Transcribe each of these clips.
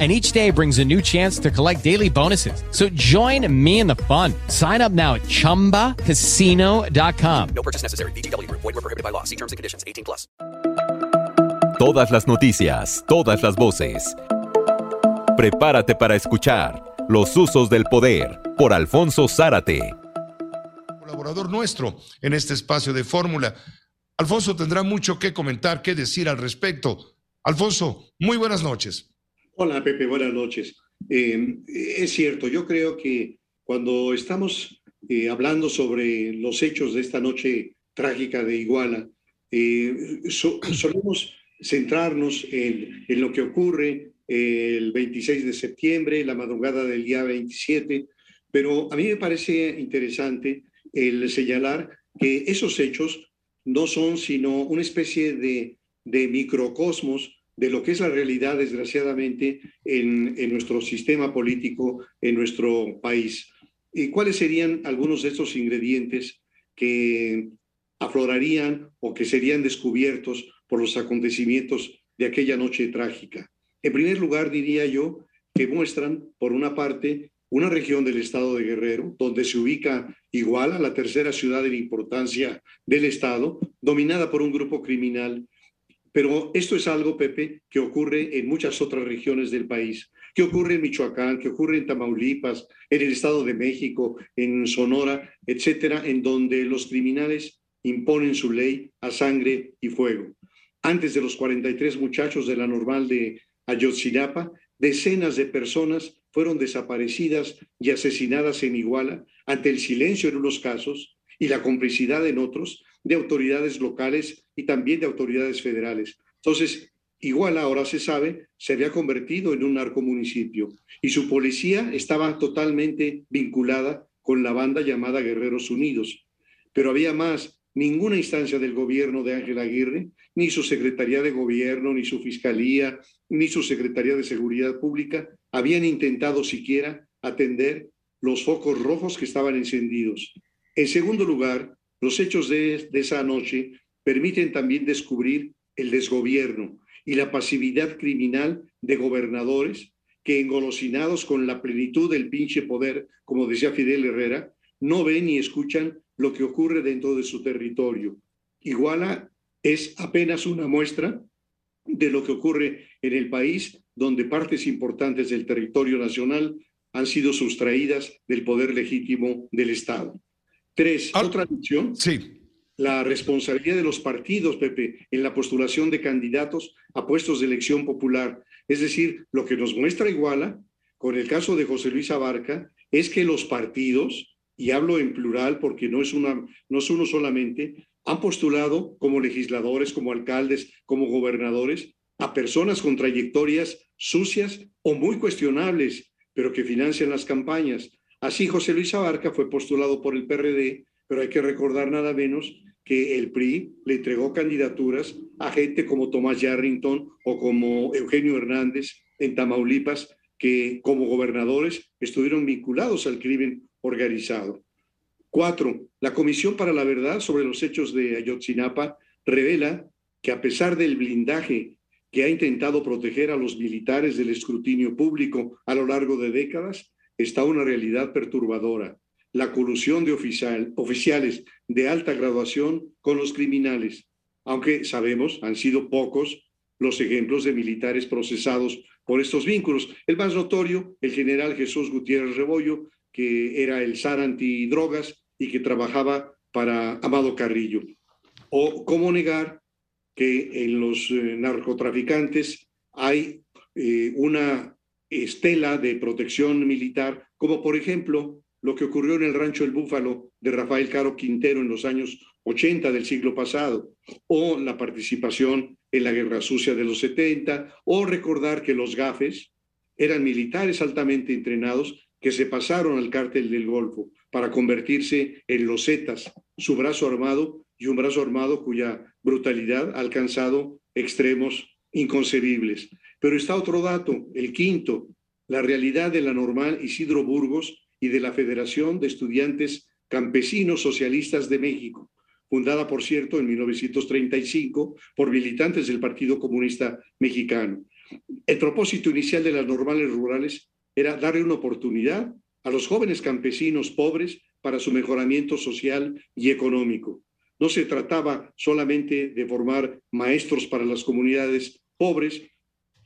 and each day brings a new chance to collect daily bonuses. So join me in the fun. Sign up now at ChumbaCasino.com. No purchase necessary. BGW. Void were prohibited by law. See terms and conditions. 18 plus. Todas las noticias, todas las voces. Prepárate para escuchar Los Usos del Poder por Alfonso Zárate. Colaborador nuestro en este espacio de fórmula. Alfonso tendrá mucho que comentar, que decir al respecto. Alfonso, muy buenas noches. Hola Pepe, buenas noches. Eh, es cierto, yo creo que cuando estamos eh, hablando sobre los hechos de esta noche trágica de Iguala, eh, solemos centrarnos en, en, lo que ocurre el 26 de septiembre, la madrugada del día 27, pero a mí me parece interesante el señalar que esos hechos no son sino una especie de, de microcosmos de lo que es la realidad, desgraciadamente, en, en, nuestro sistema político, en nuestro país. ¿Y cuáles serían algunos de estos ingredientes que aflorarían o que serían descubiertos por los acontecimientos de aquella noche trágica? En primer lugar, diría yo que muestran, por una parte, una región del estado de Guerrero, donde se ubica igual a la tercera ciudad en importancia del estado, dominada por un grupo criminal. Pero esto es algo, Pepe, que ocurre en muchas otras regiones del país, que ocurre en Michoacán, que ocurre en Tamaulipas, en el Estado de México, en Sonora, etcétera, en donde los criminales imponen su ley a sangre y fuego. Antes de los 43 muchachos de la normal de Ayotzinapa, decenas de personas fueron desaparecidas y asesinadas en Iguala ante el silencio en unos casos y la complicidad en otros de autoridades locales y también de autoridades federales. Entonces, Iguala, ahora se sabe, se había convertido en un narcomunicipio y su policía estaba totalmente vinculada con la banda llamada Guerreros Unidos. Pero había más, ninguna instancia del gobierno de Ángel Aguirre, ni su Secretaría de Gobierno, ni su Fiscalía, ni su Secretaría de Seguridad Pública habían intentado siquiera atender los focos rojos que estaban encendidos. En segundo lugar, los hechos de, esa noche permiten también descubrir el desgobierno y la pasividad criminal de gobernadores que engolosinados con la plenitud del pinche poder, como decía Fidel Herrera, no ven ni escuchan lo que ocurre dentro de su territorio. Iguala es apenas una muestra de lo que ocurre en el país, donde partes importantes del territorio nacional han sido sustraídas del poder legítimo del Estado. Tres, Ah, otra lección, Sí, la responsabilidad de los partidos, Pepe, en la postulación de candidatos a puestos de elección popular. Es decir, lo que nos muestra Iguala, con el caso de José Luis Abarca, es que los partidos, y hablo en plural porque no es, una, no es uno solamente, han postulado como legisladores, como alcaldes, como gobernadores, a personas con trayectorias sucias o muy cuestionables, pero que financian las campañas. Así José Luis Abarca fue postulado por el PRD, pero hay que recordar nada menos que el PRI le entregó candidaturas a gente como Tomás Yarrington o como Eugenio Hernández en Tamaulipas, que como gobernadores estuvieron vinculados al crimen organizado. Cuatro, la Comisión para la Verdad sobre los hechos de Ayotzinapa revela que a pesar del blindaje que ha intentado proteger a los militares del escrutinio público a lo largo de décadas, está una realidad perturbadora, la colusión de oficial, oficiales de alta graduación con los criminales, aunque sabemos han sido pocos los ejemplos de militares procesados por estos vínculos. El más notorio, el general Jesús Gutiérrez Rebollo, que era el zar antidrogas y que trabajaba para Amado Carrillo. O cómo negar que en los eh, narcotraficantes hay eh, una estela de protección militar, como por ejemplo lo que ocurrió en el rancho El Búfalo de Rafael Caro Quintero en los años 80 del siglo pasado, o la participación en la Guerra Sucia de los 70, o recordar que los gafes eran militares altamente entrenados que se pasaron al cártel del Golfo para convertirse en los Zetas, su brazo armado y un brazo armado cuya brutalidad ha alcanzado extremos inconcebibles. Pero está otro dato, el quinto, la realidad de la normal Isidro Burgos y de la Federación de Estudiantes Campesinos Socialistas de México, fundada, por cierto, en 1935 por militantes del Partido Comunista Mexicano. El propósito inicial de las normales rurales era darle una oportunidad a los jóvenes campesinos pobres para su mejoramiento social y económico. No se trataba solamente de formar maestros para las comunidades pobres,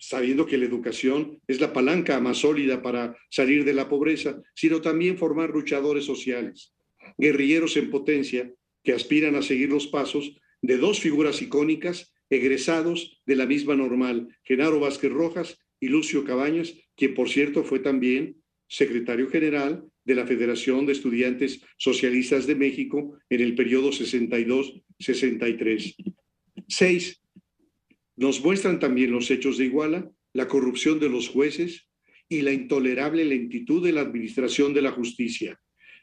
sabiendo que la educación es la palanca más sólida para salir de la pobreza, sino también formar luchadores sociales, guerrilleros en potencia que aspiran a seguir los pasos de dos figuras icónicas egresados de la misma normal, Genaro Vázquez Rojas y Lucio Cabañas, quien por cierto fue también secretario general de la Federación de Estudiantes Socialistas de México en el periodo 62-63. Seis, nos muestran también los hechos de Iguala, la corrupción de los jueces y la intolerable lentitud de la administración de la justicia.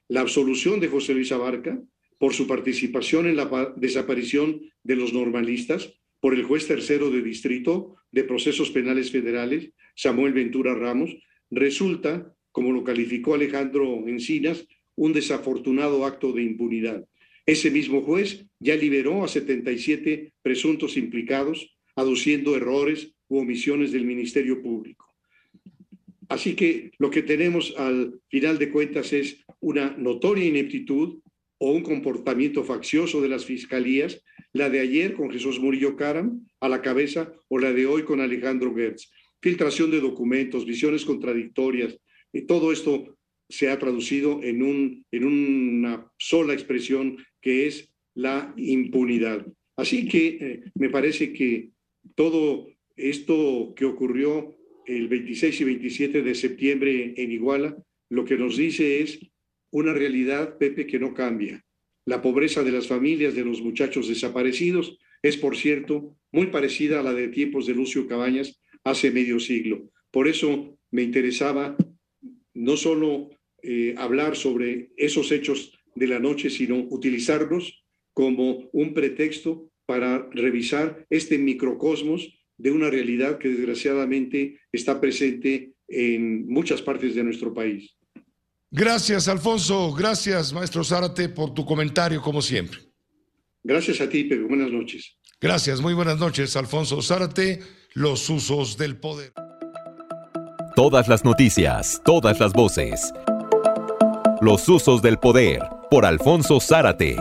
La absolución de José Luis Abarca por su participación en la desaparición de los normalistas por el juez tercero de distrito de procesos penales federales, Samuel Ventura Ramos, resulta, como lo calificó Alejandro Encinas, un desafortunado acto de impunidad. Ese mismo juez ya liberó a 77 presuntos implicados, aduciendo errores u omisiones del Ministerio Público. Así que lo que tenemos al final de cuentas es una notoria ineptitud o un comportamiento faccioso de las fiscalías la de ayer con Jesús Murillo Caram a la cabeza o la de hoy con Alejandro Gertz. Filtración de documentos, visiones contradictorias, y todo esto se ha traducido en, un, en una sola expresión que es la impunidad. Así que eh, me parece que todo esto que ocurrió el 26 y 27 de septiembre en Iguala, lo que nos dice es una realidad, Pepe, que no cambia. La pobreza de las familias de los muchachos desaparecidos es, por cierto, muy parecida a la de tiempos de Lucio Cabañas hace medio siglo. Por eso me interesaba no solo eh, hablar sobre esos hechos de la noche, sino utilizarlos como un pretexto para revisar este microcosmos de una realidad que desgraciadamente está presente en muchas partes de nuestro país. Gracias, Alfonso. Gracias, maestro Zárate, por tu comentario, como siempre. Gracias a ti, Pedro. Buenas noches. Gracias, muy buenas noches, Alfonso Zárate. Los usos del poder. Todas las noticias, todas las voces. Los usos del poder, por Alfonso Zárate.